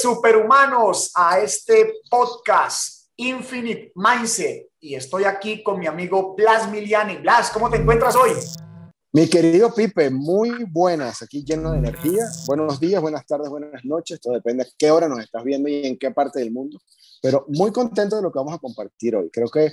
Superhumanos, a este podcast Infinite Mindset. Y estoy aquí con mi amigo Blas Miliani. Blas, ¿cómo te encuentras hoy? Mi querido Pipe, muy buenas, aquí lleno de energía. Buenos días, buenas tardes, buenas noches. Todo depende de qué hora nos estás viendo y en qué parte del mundo. Pero muy contento de lo que vamos a compartir hoy. Creo que,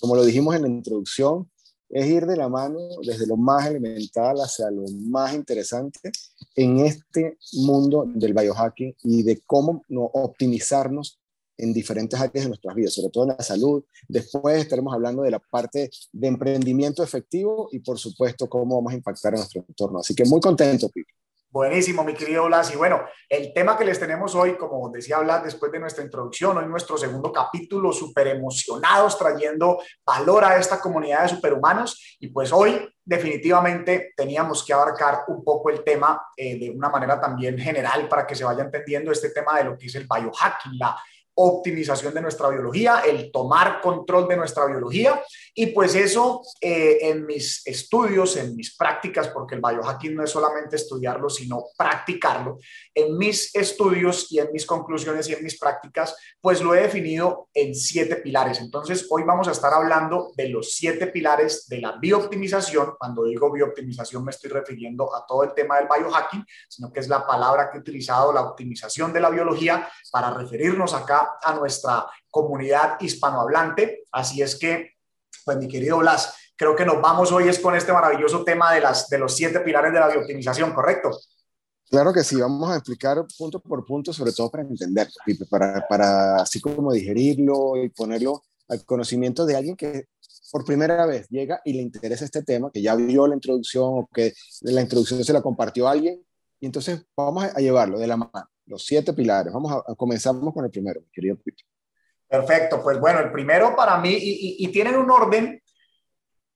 como lo dijimos en la introducción, es ir de la mano desde lo más elemental hacia lo más interesante en este mundo del biohacking y de cómo no optimizarnos en diferentes áreas de nuestras vidas, sobre todo en la salud. Después estaremos hablando de la parte de emprendimiento efectivo y, por supuesto, cómo vamos a impactar en nuestro entorno. Así que muy contento, Pipe. Buenísimo, mi querido Blas. Y bueno, el tema que les tenemos hoy, como decía Blas después de nuestra introducción, hoy nuestro segundo capítulo, súper emocionados, trayendo valor a esta comunidad de superhumanos. Y pues hoy definitivamente teníamos que abarcar un poco el tema eh, de una manera también general para que se vaya entendiendo este tema de lo que es el biohacking, la optimización de nuestra biología, el tomar control de nuestra biología. Y pues eso eh, en mis estudios, en mis prácticas, porque el biohacking no es solamente estudiarlo, sino practicarlo, en mis estudios y en mis conclusiones y en mis prácticas, pues lo he definido en siete pilares. Entonces, hoy vamos a estar hablando de los siete pilares de la biooptimización. Cuando digo biooptimización me estoy refiriendo a todo el tema del biohacking, sino que es la palabra que he utilizado, la optimización de la biología, para referirnos acá a nuestra comunidad hispanohablante. Así es que, pues mi querido Blas, creo que nos vamos hoy es con este maravilloso tema de, las, de los siete pilares de la biooptimización, ¿correcto? Claro que sí, vamos a explicar punto por punto, sobre todo para entender, para, para así como digerirlo y ponerlo al conocimiento de alguien que por primera vez llega y le interesa este tema, que ya vio la introducción o que la introducción se la compartió alguien, y entonces vamos a llevarlo de la mano, los siete pilares. Vamos a, comenzamos con el primero, querido. Perfecto, pues bueno, el primero para mí, y, y tienen un orden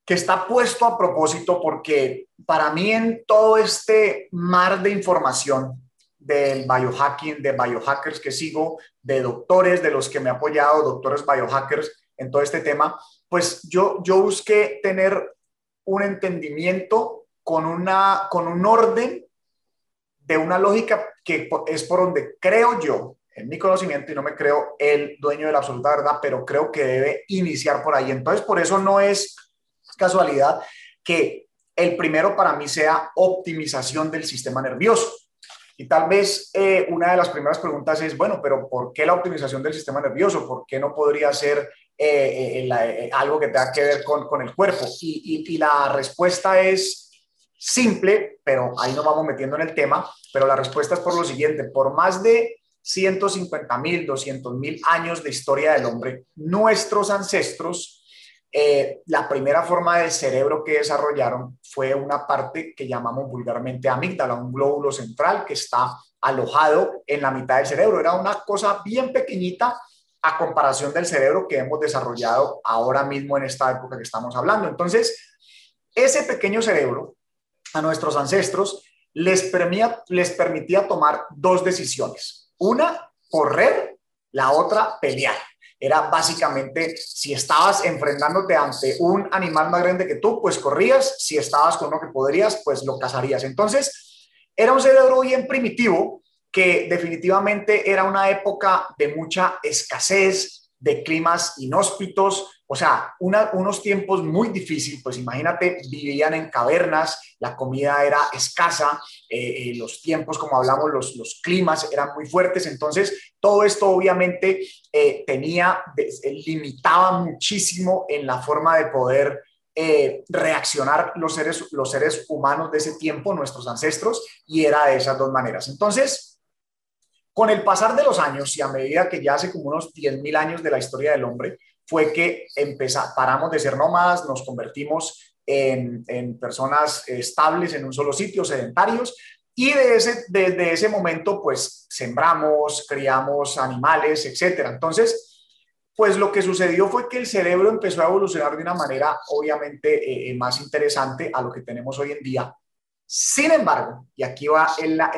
que está puesto a propósito porque para mí en todo este mar de información del biohacking, de biohackers que sigo, de doctores, de los que me he apoyado, doctores biohackers en todo este tema, pues yo, yo busqué tener un entendimiento con, una, con un orden de una lógica que es por donde creo yo, en mi conocimiento, y no me creo el dueño de la absoluta verdad, pero creo que debe iniciar por ahí. Entonces, por eso no es casualidad que el primero para mí sea optimización del sistema nervioso. Y tal vez eh, una de las primeras preguntas es, bueno, pero ¿por qué la optimización del sistema nervioso? ¿Por qué no podría ser eh, eh, algo que tenga que ver con, con el cuerpo? Y, y, la respuesta es simple, pero ahí nos vamos metiendo en el tema, pero la respuesta es por lo siguiente, por más de 150 mil, 200 mil años de historia del hombre, nuestros ancestros eh, la primera forma del cerebro que desarrollaron fue una parte que llamamos vulgarmente amígdala, un glóbulo central que está alojado en la mitad del cerebro. Era una cosa bien pequeñita a comparación del cerebro que hemos desarrollado ahora mismo en esta época que estamos hablando. Entonces, ese pequeño cerebro a nuestros ancestros les les permitía tomar dos decisiones. Una, correr, la otra, pelear era básicamente si estabas enfrentándote ante un animal más grande que tú, pues corrías, si estabas con uno que podrías, pues lo cazarías. Entonces, era un cerebro bien primitivo que definitivamente era una época de mucha escasez, de climas inhóspitos, o sea, unos tiempos muy difíciles, pues imagínate, vivían en cavernas, la comida era escasa, eh, eh, los tiempos, como hablamos, los, los climas eran muy fuertes, entonces todo esto obviamente eh, tenía, limitaba muchísimo en la forma de poder reaccionar los seres, los seres humanos de ese tiempo, nuestros ancestros, y era de esas dos maneras. Entonces, con el pasar de los años y a medida que ya hace como unos 10.000 años de la historia del hombre, fue que empezamos, paramos de ser nómadas, nos convertimos en, personas estables en un solo sitio, sedentarios, y de ese, desde ese momento, pues sembramos, criamos animales, etcétera. Entonces, pues lo que sucedió fue que el cerebro empezó a evolucionar de una manera obviamente eh, más interesante a lo que tenemos hoy en día. Sin embargo, y aquí va la,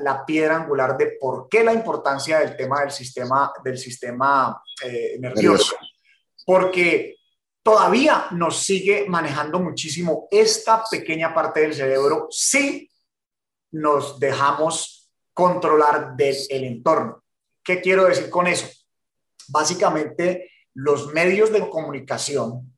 la, piedra angular de por qué la importancia del tema del sistema, del sistema eh, nervioso porque todavía nos sigue manejando muchísimo esta pequeña parte del cerebro si nos dejamos controlar del el entorno. ¿Qué quiero decir con eso? Básicamente, los medios de comunicación,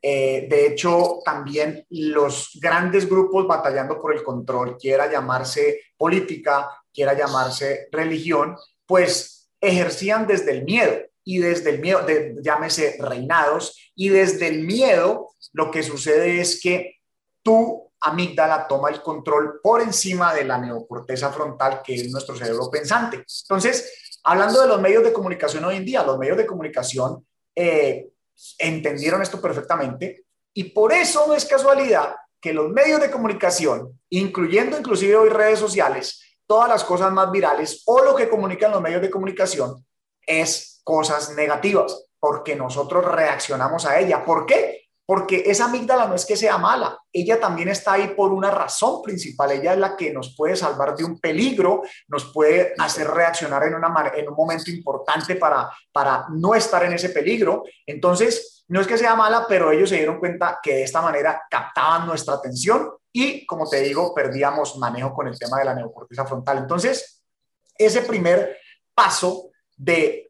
eh, de hecho, también los grandes grupos batallando por el control, quiera llamarse política, quiera llamarse religión, pues ejercían desde el miedo y desde el miedo, llámese reinados, y desde el miedo lo que sucede es que tu amígdala toma el control por encima de la neocorteza frontal, que es nuestro cerebro pensante. Entonces, hablando de los medios de comunicación hoy en día, los medios de comunicación eh, entendieron esto perfectamente y por eso no es casualidad que los medios de comunicación, incluyendo inclusive hoy redes sociales, todas las cosas más virales o lo que comunican los medios de comunicación es cosas negativas, porque nosotros reaccionamos a ella. ¿Por qué? Porque esa amígdala no es que sea mala, ella también está ahí por una razón principal, ella es la que nos puede salvar de un peligro, nos puede hacer reaccionar en, un momento importante para, para no estar en ese peligro. Entonces, no es que sea mala, pero ellos se dieron cuenta que de esta manera captaban nuestra atención y, como te digo, perdíamos manejo con el tema de la neocorteza frontal. Entonces, ese primer paso de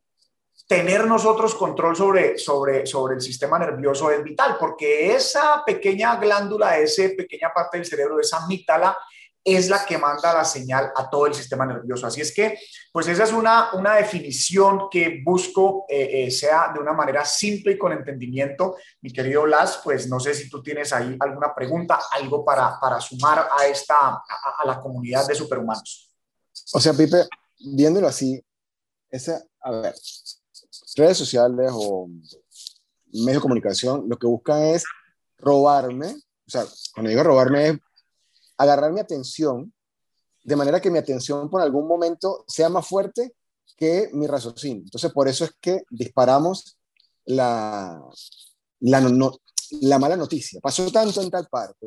tener nosotros control sobre, sobre, sobre el sistema nervioso es vital, porque esa pequeña glándula, esa pequeña parte del cerebro, esa amígdala, es la que manda la señal a todo el sistema nervioso. Así es que, pues esa es una, una definición que busco eh, eh, sea de una manera simple y con entendimiento. Mi querido Blas, pues no sé si tú tienes ahí alguna pregunta, algo para, para sumar a, esta, a, a la comunidad de superhumanos. O sea, Pipe, viéndolo así, esa, a ver, redes sociales o medios de comunicación lo que buscan es robarme, o sea, cuando digo robarme es agarrar mi atención de manera que mi atención por algún momento sea más fuerte que mi raciocinio. Entonces, por eso es que disparamos la, la, la mala noticia. Pasó tanto en tal parte,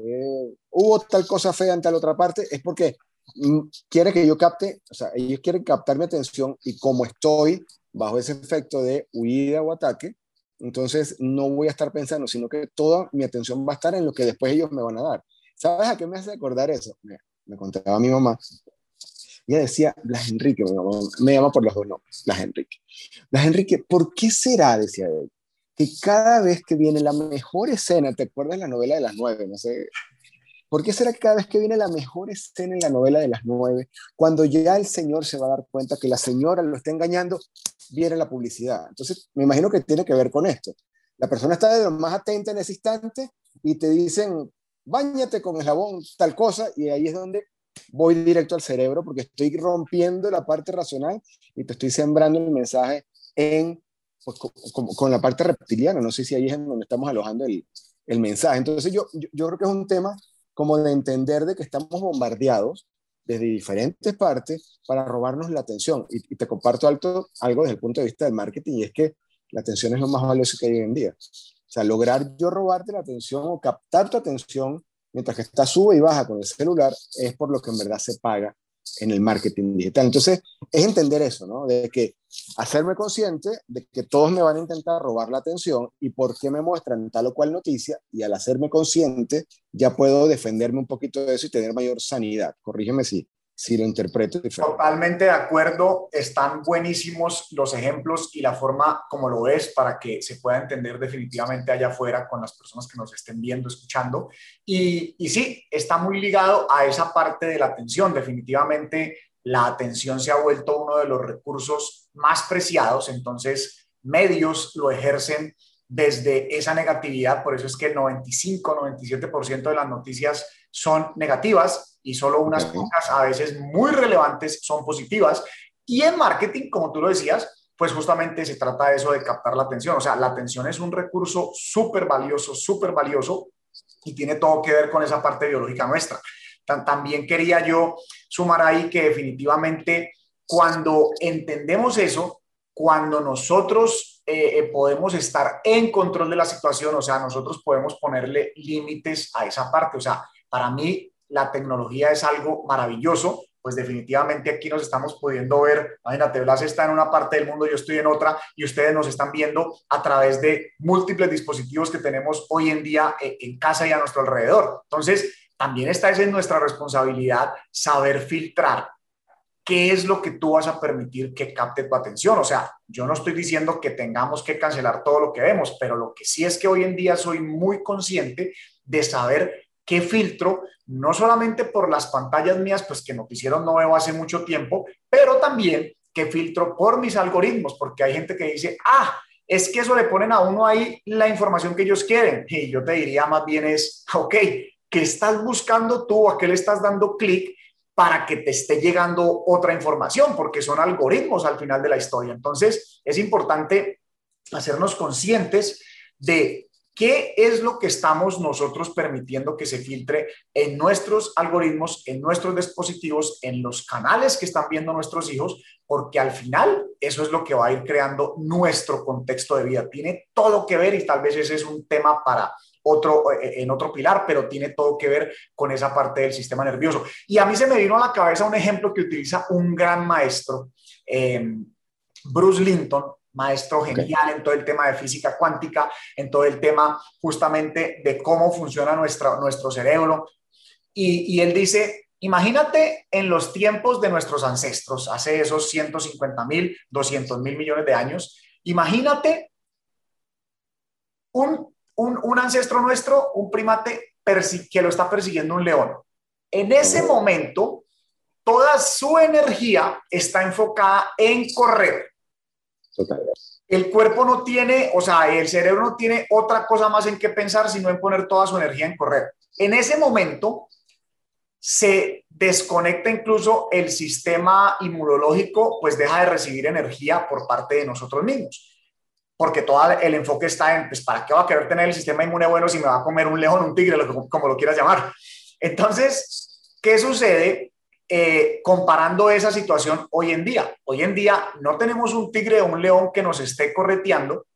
hubo tal cosa fea en tal otra parte, es porque mm, quiere que yo capte, o sea, ellos quieren captar mi atención y como estoy bajo ese efecto de huida o ataque, entonces no voy a estar pensando, sino que toda mi atención va a estar en lo que después ellos me van a dar. ¿Sabes a qué me hace acordar eso? Me, contaba mi mamá. Ella decía, Blas Enrique, me llama por los dos nombres, Blas Enrique. Blas Enrique, ¿por qué será, decía él, que cada vez que viene la mejor escena, ¿te acuerdas la novela de las nueve? No sé, ¿Por qué será que cada vez que viene la mejor escena en la novela de las nueve, cuando ya el señor se va a dar cuenta que la señora lo está engañando, viene la publicidad? Entonces, me imagino que tiene que ver con esto. La persona está de lo más atenta en ese instante y te dicen, báñate con el jabón, tal cosa, y ahí es donde voy directo al cerebro porque estoy rompiendo la parte racional y te estoy sembrando el mensaje en, pues, con, la parte reptiliana. No sé si ahí es en donde estamos alojando el, el mensaje. Entonces, yo, yo, yo creo que es un tema como de entender de que estamos bombardeados desde diferentes partes para robarnos la atención. Y, te comparto algo, desde el punto de vista del marketing y es que la atención es lo más valioso que hay hoy en día. O sea, lograr yo robarte la atención o captar tu atención mientras que estás sube y baja con el celular es por lo que en verdad se paga en el marketing digital. Entonces, es entender eso, ¿no? De que hacerme consciente de que todos me van a intentar robar la atención y por qué me muestran tal o cual noticia y al hacerme consciente ya puedo defenderme un poquito de eso y tener mayor sanidad. Corrígeme si, si lo interpreto. Totalmente de acuerdo, están buenísimos los ejemplos y la forma como lo ves para que se pueda entender definitivamente allá afuera con las personas que nos estén viendo, escuchando. Y, y sí, está muy ligado a esa parte de la atención. Definitivamente la atención se ha vuelto uno de los recursos más preciados, entonces medios lo ejercen desde esa negatividad, por eso es que el 95-97% de las noticias son negativas y solo unas pocas, a veces muy relevantes, son positivas. Y en marketing, como tú lo decías, pues justamente se trata de eso de captar la atención. O sea, la atención es un recurso súper valioso, súper valioso y tiene todo que ver con esa parte biológica nuestra. También quería yo sumar ahí que definitivamente cuando entendemos eso, cuando nosotros eh, eh, podemos estar en control de la situación, o sea, nosotros podemos ponerle límites a esa parte. O sea, para mí la tecnología es algo maravilloso, pues definitivamente aquí nos estamos pudiendo ver, imagínate, Blas está en una parte del mundo, yo estoy en otra y ustedes nos están viendo a través de múltiples dispositivos que tenemos hoy en día eh, en casa y a nuestro alrededor. Entonces, también está en nuestra responsabilidad saber filtrar qué es lo que tú vas a permitir que capte tu atención. O sea, yo no estoy diciendo que tengamos que cancelar todo lo que vemos, pero lo que sí es que hoy en día soy muy consciente de saber qué filtro, no solamente por las pantallas mías, pues que Noticiero no veo hace mucho tiempo, pero también qué filtro por mis algoritmos, porque hay gente que dice, ah, es que eso le ponen a uno ahí la información que ellos quieren. Y yo te diría más bien es, ok, ¿qué estás buscando tú? ¿A qué le estás dando clic para que te esté llegando otra información? Porque son algoritmos al final de la historia. Entonces, es importante hacernos conscientes de ¿Qué es lo que estamos nosotros permitiendo que se filtre en nuestros algoritmos, en nuestros dispositivos, en los canales que están viendo nuestros hijos? Porque al final eso es lo que va a ir creando nuestro contexto de vida. Tiene todo que ver y tal vez ese es un tema para otro, eh, en otro pilar, pero tiene todo que ver con esa parte del sistema nervioso. Y a mí se me vino a la cabeza un ejemplo que utiliza un gran maestro, eh, Bruce Linton, maestro genial en todo el tema de física cuántica, en todo el tema justamente de cómo funciona nuestra, nuestro cerebro. Y, él dice, imagínate en los tiempos de nuestros ancestros, hace esos 150 mil, 200 mil millones de años, imagínate un, un, ancestro nuestro, un primate que lo está persiguiendo un león. En ese momento, toda su energía está enfocada en correr el cuerpo no tiene, o sea, el cerebro no tiene otra cosa más en qué pensar sino en poner toda su energía en correr. En ese momento se desconecta incluso el sistema inmunológico, pues deja de recibir energía por parte de nosotros mismos. Porque todo el enfoque está en, pues, ¿para qué va a querer tener el sistema inmune bueno si me va a comer un león, un tigre, como lo quieras llamar? Entonces, ¿qué sucede? Eh, comparando esa situación hoy en día. Hoy en día no tenemos un tigre o un león que nos esté correteando,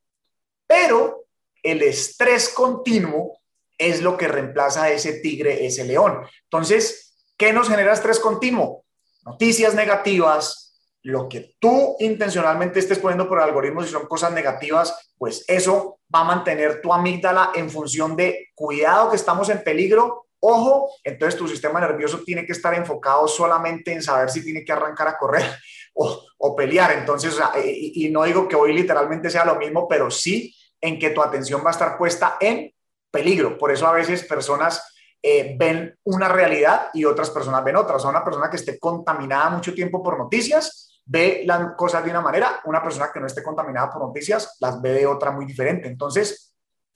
pero el estrés continuo es lo que reemplaza a ese tigre, ese león. Entonces, ¿qué nos genera estrés continuo? Noticias negativas, lo que tú intencionalmente estés poniendo por algoritmos y son cosas negativas, pues eso va a mantener tu amígdala en función de cuidado que estamos en peligro Ojo, entonces tu sistema nervioso tiene que estar enfocado solamente en saber si tiene que arrancar a correr o, pelear. Entonces, y, no digo que hoy literalmente sea lo mismo, pero sí en que tu atención va a estar puesta en peligro. Por eso a veces personas eh, ven una realidad y otras personas ven otra. O sea, una persona que esté contaminada mucho tiempo por noticias ve las cosas de una manera, una persona que no esté contaminada por noticias las ve de otra muy diferente. Entonces,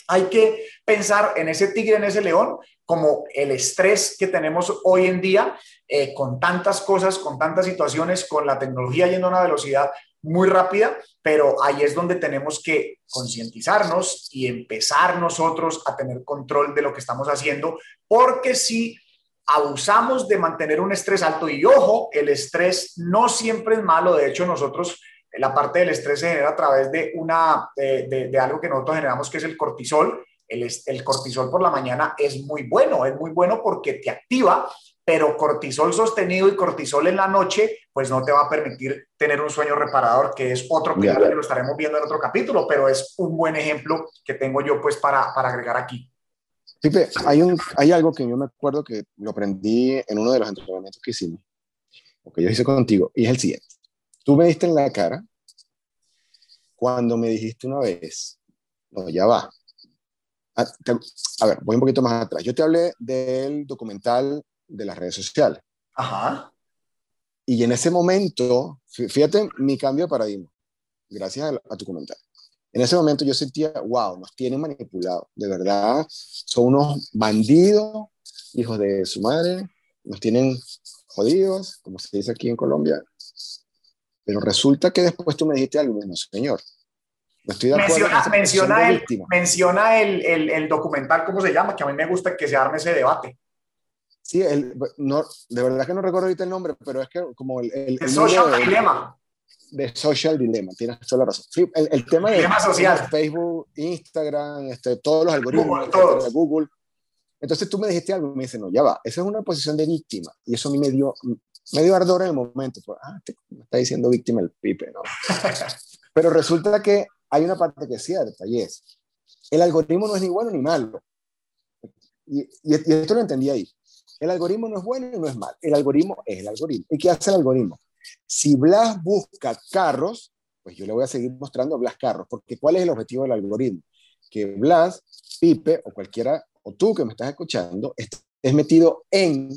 hay que pensar en ese tigre, en ese león, como el estrés que tenemos hoy en día eh, con tantas cosas, con tantas situaciones, con la tecnología yendo a una velocidad muy rápida, pero ahí es donde tenemos que concientizarnos y empezar nosotros a tener control de lo que estamos haciendo, porque si abusamos de mantener un estrés alto, y ojo, el estrés no siempre es malo, de hecho nosotros la parte del estrés se genera a través de, una, de, algo que nosotros generamos que es el cortisol. El, el, cortisol por la mañana es muy bueno, es muy bueno porque te activa, pero cortisol sostenido y cortisol en la noche, pues no te va a permitir tener un sueño reparador, que es otro pilar que lo estaremos viendo en otro capítulo, pero es un buen ejemplo que tengo yo pues para, para agregar aquí. Pipe, hay, un, hay algo que yo me acuerdo que lo aprendí en uno de los entrenamientos que hicimos, o que yo hice contigo, y es el siguiente. Tú me diste en la cara cuando me dijiste una vez, no, ya va. Ah, a, ver, voy un poquito más atrás. Yo te hablé del documental de las redes sociales. Ajá. Y en ese momento, fíjate mi cambio de paradigma, gracias a, tu comentario. En ese momento yo sentía, wow, nos tienen manipulados, de verdad, son unos bandidos, hijos de su madre, nos tienen jodidos, como se dice aquí en Colombia, pero resulta que después tú me dijiste algo, bueno, señor. Estoy de menciona, menciona, el, menciona el, el, documental, ¿cómo se llama? Que a mí me gusta que se arme ese debate. Sí, el, no, de verdad que no recuerdo ahorita el nombre, pero es que como el... El, Social Dilemma. De Social Dilemma, tienes toda la razón. Sí, el, tema de, social. Facebook, Instagram, este, todos los algoritmos de Google. Entonces tú me dijiste algo y me dice, no, ya va, esa es una posición de víctima. Y eso a mí me dio, medio ardor en el momento. Pues, ah, me está diciendo víctima el pipe, ¿no? Pero resulta que hay una parte que es cierta y es, el algoritmo no es ni bueno ni malo. Y, y, esto lo entendí ahí. El algoritmo no es bueno y no es malo. El algoritmo es el algoritmo. ¿Y qué hace el algoritmo? Si Blas busca carros, pues yo le voy a seguir mostrando a Blas carros, porque ¿cuál es el objetivo del algoritmo? Que Blas, Pipe o cualquiera, o tú que me estás escuchando, estés metido en,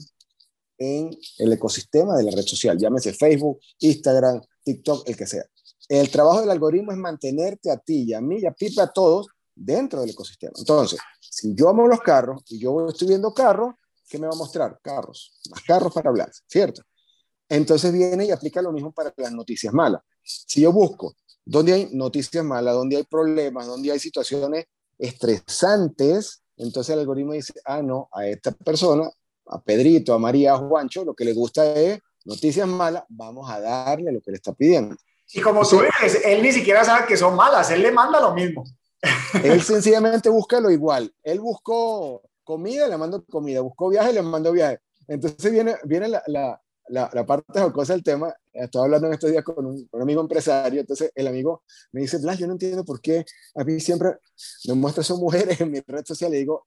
en el ecosistema de la red social, llámese Facebook, Instagram, TikTok, el que sea. El trabajo del algoritmo es mantenerte a ti y a mí y a Pipe, a todos, dentro del ecosistema. Entonces, si yo amo los carros y yo estoy viendo carros, ¿qué me va a mostrar? Carros, más carros para hablar, ¿cierto? Entonces viene y aplica lo mismo para las noticias malas. Si yo busco dónde hay noticias malas, dónde hay problemas, dónde hay situaciones estresantes, entonces el algoritmo dice, ah, no, a esta persona, a Pedrito, a María, a Juancho, lo que le gusta es noticias malas, vamos a darle lo que le está pidiendo. Y como tú dices, él ni siquiera sabe que son malas, él le manda lo mismo. Él sencillamente busca lo igual. Él buscó comida, le mando comida. Buscó viaje, le mando viaje. Entonces viene, viene la, la, la, la parte jocosa del tema. Estaba hablando en estos días con un, un, amigo empresario. Entonces el amigo me dice, Blas, yo no entiendo por qué a mí siempre me muestra son mujeres en mi red social. Le digo,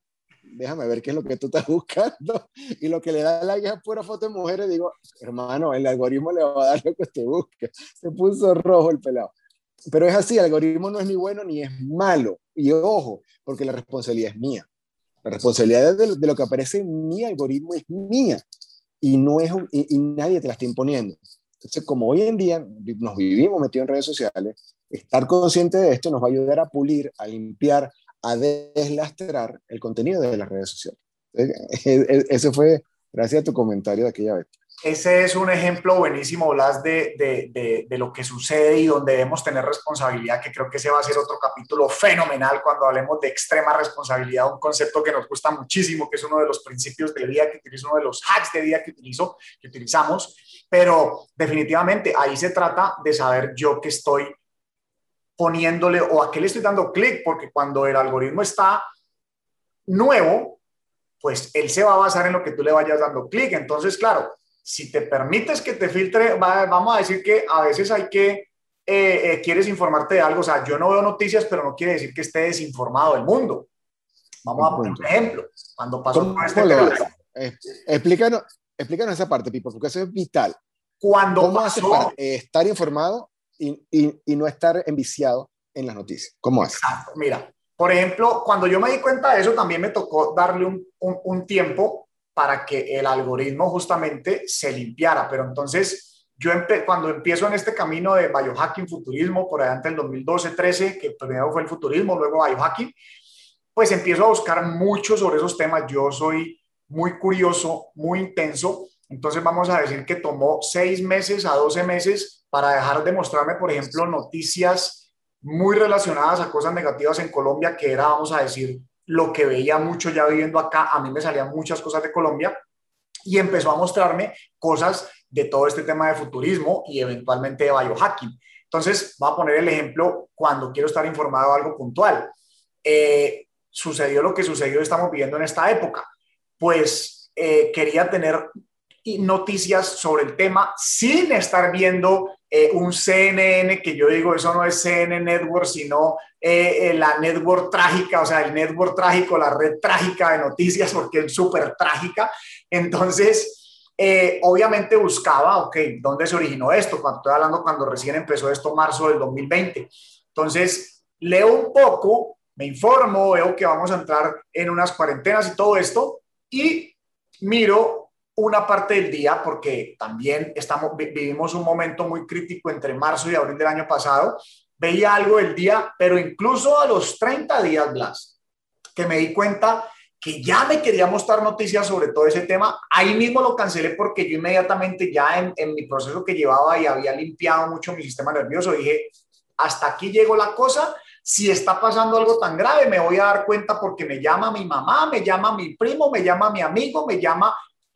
déjame ver qué es lo que tú estás buscando. Y lo que le da la es pura foto de mujeres. Digo, hermano, el algoritmo le va a dar lo que usted busca. Se puso rojo el pelado. Pero es así, el algoritmo no es ni bueno ni es malo. Y ojo, porque la responsabilidad es mía. La responsabilidad de, de lo que aparece en mi algoritmo es mía y, no es, y, y, nadie te la está imponiendo. Entonces, como hoy en día nos vivimos metidos en redes sociales, estar consciente de esto nos va a ayudar a pulir, a limpiar, a deslastrar el contenido de las redes sociales. Ese fue gracias a tu comentario de aquella vez. Ese es un ejemplo buenísimo, Blas, de, de, de, de, lo que sucede y donde debemos tener responsabilidad, que creo que ese va a ser otro capítulo fenomenal cuando hablemos de extrema responsabilidad, un concepto que nos gusta muchísimo, que es uno de los principios de vida que utilizo, uno de los hacks de vida que, utilizo, que utilizamos, pero definitivamente ahí se trata de saber yo que estoy poniéndole o a qué le estoy dando clic, porque cuando el algoritmo está nuevo, pues él se va a basar en lo que tú le vayas dando clic. Entonces, claro, si te permites que te filtre, va, vamos a decir que a veces hay que, eh, eh, quieres informarte de algo, o sea, yo no veo noticias, pero no quiere decir que esté desinformado del mundo. Vamos a poner un ejemplo. Cuando pasó con este eh, explícanos, explícanos esa parte, Pipo, porque eso es vital. Cuando ¿Cómo pasó, haces para estar informado y, y, no estar enviciado en las noticias? ¿Cómo haces? Exacto. Mira, por ejemplo, cuando yo me di cuenta de eso, también me tocó darle un, un, un tiempo para que el algoritmo justamente se limpiara. Pero entonces, yo cuando empiezo en este camino de biohacking, futurismo, por allá el 2012-13, que primero fue el futurismo, luego biohacking, pues empiezo a buscar mucho sobre esos temas. Yo soy muy curioso, muy intenso. Entonces vamos a decir que tomó seis meses a 12 meses para dejar de mostrarme, por ejemplo, noticias muy relacionadas a cosas negativas en Colombia, que era, vamos a decir, lo que veía mucho ya viviendo acá, a mí me salían muchas cosas de Colombia y empezó a mostrarme cosas de todo este tema de futurismo y eventualmente de biohacking. Entonces, voy a poner el ejemplo cuando quiero estar informado de algo puntual. Eh, sucedió lo que sucedió, estamos viviendo en esta época. Pues eh, quería tener noticias sobre el tema sin estar viendo eh, un CNN, que yo digo, eso no es CNN Network, sino eh, eh, la network trágica, o sea, el network trágico, la red trágica de noticias, porque es súper trágica. Entonces, obviamente buscaba, ok, ¿dónde se originó esto? Cuando estoy hablando cuando recién empezó esto, marzo del 2020. Entonces, leo un poco, me informo, veo que vamos a entrar en unas cuarentenas y todo esto, y miro una parte del día, porque también estamos, vivimos un momento muy crítico entre marzo y abril del año pasado, veía algo del día, pero incluso a los 30 días, Blas, que me di cuenta que ya me quería mostrar noticias sobre todo ese tema, ahí mismo lo cancelé porque yo inmediatamente ya en, en mi proceso que llevaba y había limpiado mucho mi sistema nervioso, dije, hasta aquí llegó la cosa, si está pasando algo tan grave, me voy a dar cuenta porque me llama mi mamá, me llama mi primo, me llama mi amigo, me llama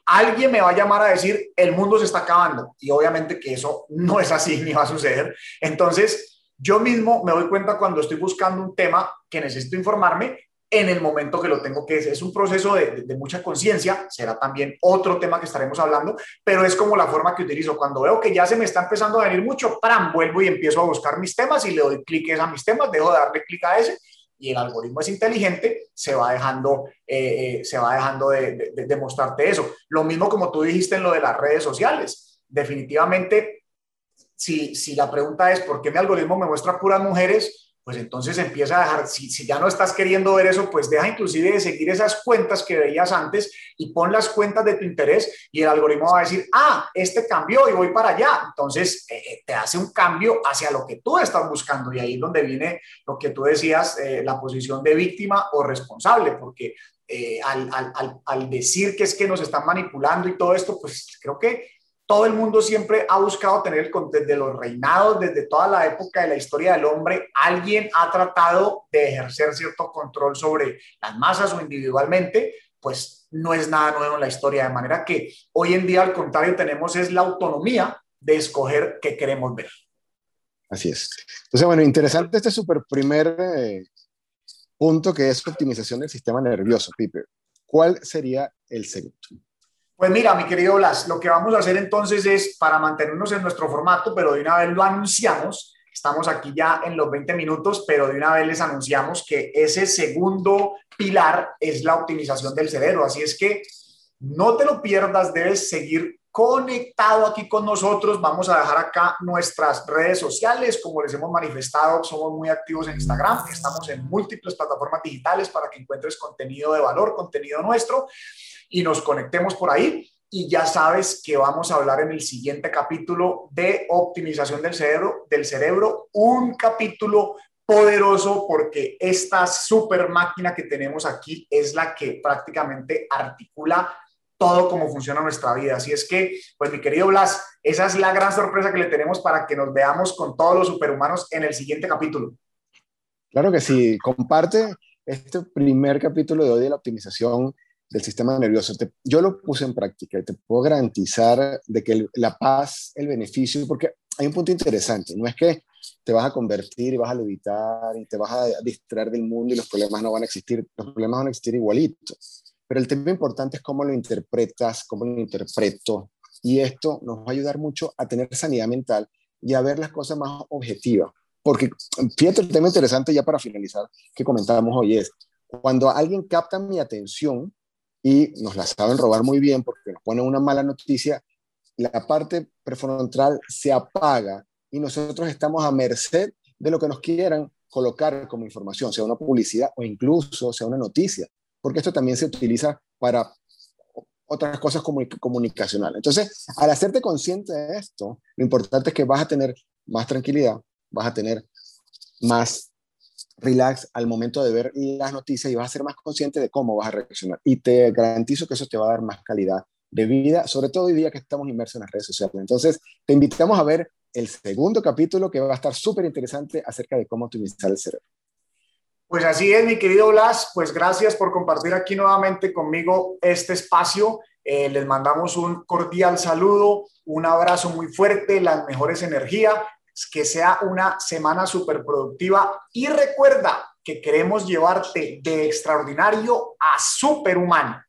alguien me va a llamar a decir, el mundo se está acabando. Y obviamente que eso no es así ni va a suceder. Entonces, yo mismo me doy cuenta cuando estoy buscando un tema que necesito informarme en el momento que lo tengo que es un proceso de, de, de mucha conciencia, será también otro tema que estaremos hablando, pero es como la forma que utilizo. Cuando veo que ya se me está empezando a venir mucho, ¡pram! vuelvo y empiezo a buscar mis temas y le doy clic a mis temas, dejo de darle clic a ese y el algoritmo es inteligente, se va dejando, eh, eh, se va dejando de, de, mostrarte eso. Lo mismo como tú dijiste en lo de las redes sociales. Definitivamente si, si la pregunta es por qué mi algoritmo me muestra puras mujeres, pues entonces empieza a dejar, si, ya no estás queriendo ver eso, pues deja inclusive de seguir esas cuentas que veías antes y pon las cuentas de tu interés y el algoritmo va a decir, ah, este cambió y voy para allá. Entonces eh, eh, te hace un cambio hacia lo que tú estás buscando y ahí es donde viene lo que tú decías, eh, la posición de víctima o responsable, porque al decir que es que nos están manipulando y todo esto, pues creo que todo el mundo siempre ha buscado tener el desde los reinados, desde toda la época de la historia del hombre, alguien ha tratado de ejercer cierto control sobre las masas o individualmente, pues no es nada nuevo en la historia, de manera que hoy en día al contrario tenemos es la autonomía de escoger qué queremos ver. Así es. Entonces, bueno, interesante este super primer eh, punto que es optimización del sistema nervioso, Piper. ¿Cuál sería el segundo? Pues mira, mi querido Blas, lo que vamos a hacer entonces es, para mantenernos en nuestro formato, pero de una vez lo anunciamos, estamos aquí ya en los 20 minutos, pero de una vez les anunciamos que ese segundo pilar es la optimización del cerebro. Así es que no te lo pierdas, debes seguir conectado aquí con nosotros. Vamos a dejar acá nuestras redes sociales. Como les hemos manifestado, somos muy activos en Instagram. Estamos en múltiples plataformas digitales para que encuentres contenido de valor, contenido nuestro y nos conectemos por ahí. Y ya sabes que vamos a hablar en el siguiente capítulo de optimización del cerebro, del cerebro, un capítulo poderoso porque esta super máquina que tenemos aquí es la que prácticamente articula todo cómo funciona nuestra vida. Así es que, pues mi querido Blas, esa es la gran sorpresa que le tenemos para que nos veamos con todos los superhumanos en el siguiente capítulo. Claro que sí, comparte este primer capítulo de hoy de la optimización del sistema nervioso. yo lo puse en práctica y te puedo garantizar de que la paz, el beneficio, porque hay un punto interesante, no es que te vas a convertir y vas a levitar y te vas a distraer del mundo y los problemas no van a existir, los problemas van a existir igualitos. Pero el tema importante es cómo lo interpretas, cómo lo interpreto. Y esto nos va a ayudar mucho a tener sanidad mental y a ver las cosas más objetivas. Porque, fíjate, el tema interesante ya para finalizar que comentábamos hoy es, cuando alguien capta mi atención, y nos la saben robar muy bien porque nos ponen una mala noticia, la parte prefrontal se apaga y nosotros estamos a merced de lo que nos quieran colocar como información, sea una publicidad o incluso sea una noticia, porque esto también se utiliza para otras cosas comunicacionales. Entonces, al hacerte consciente de esto, lo importante es que vas a tener más tranquilidad, vas a tener más relax al momento de ver las noticias y vas a ser más consciente de cómo vas a reaccionar. Y te garantizo que eso te va a dar más calidad de vida, sobre todo hoy día que estamos inmersos en las redes sociales. Entonces, te invitamos a ver el segundo capítulo que va a estar súper interesante acerca de cómo optimizar el cerebro. Pues así es, mi querido Blas. Pues gracias por compartir aquí nuevamente conmigo este espacio. Eh, les mandamos un cordial saludo, un abrazo muy fuerte, las mejores energías que sea una semana súper productiva y recuerda que queremos llevarte de extraordinario a superhumano.